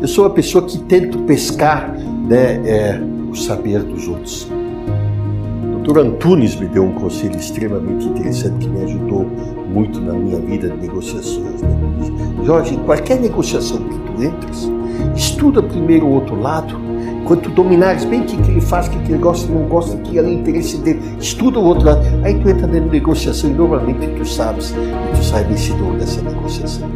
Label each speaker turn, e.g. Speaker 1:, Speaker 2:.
Speaker 1: Eu sou uma pessoa que tento pescar né, é, o saber dos outros. O doutor Antunes me deu um conselho extremamente interessante que me ajudou muito na minha vida de negociações. Né? Jorge, em qualquer negociação que tu entres, estuda primeiro o outro lado, quando tu dominares bem o que, que ele faz, o que, que ele gosta, não gosta, o que é o interesse dele, estuda o outro lado. Aí tu entra dentro de negociação e normalmente tu sabes e tu sai vencedor dessa negociação.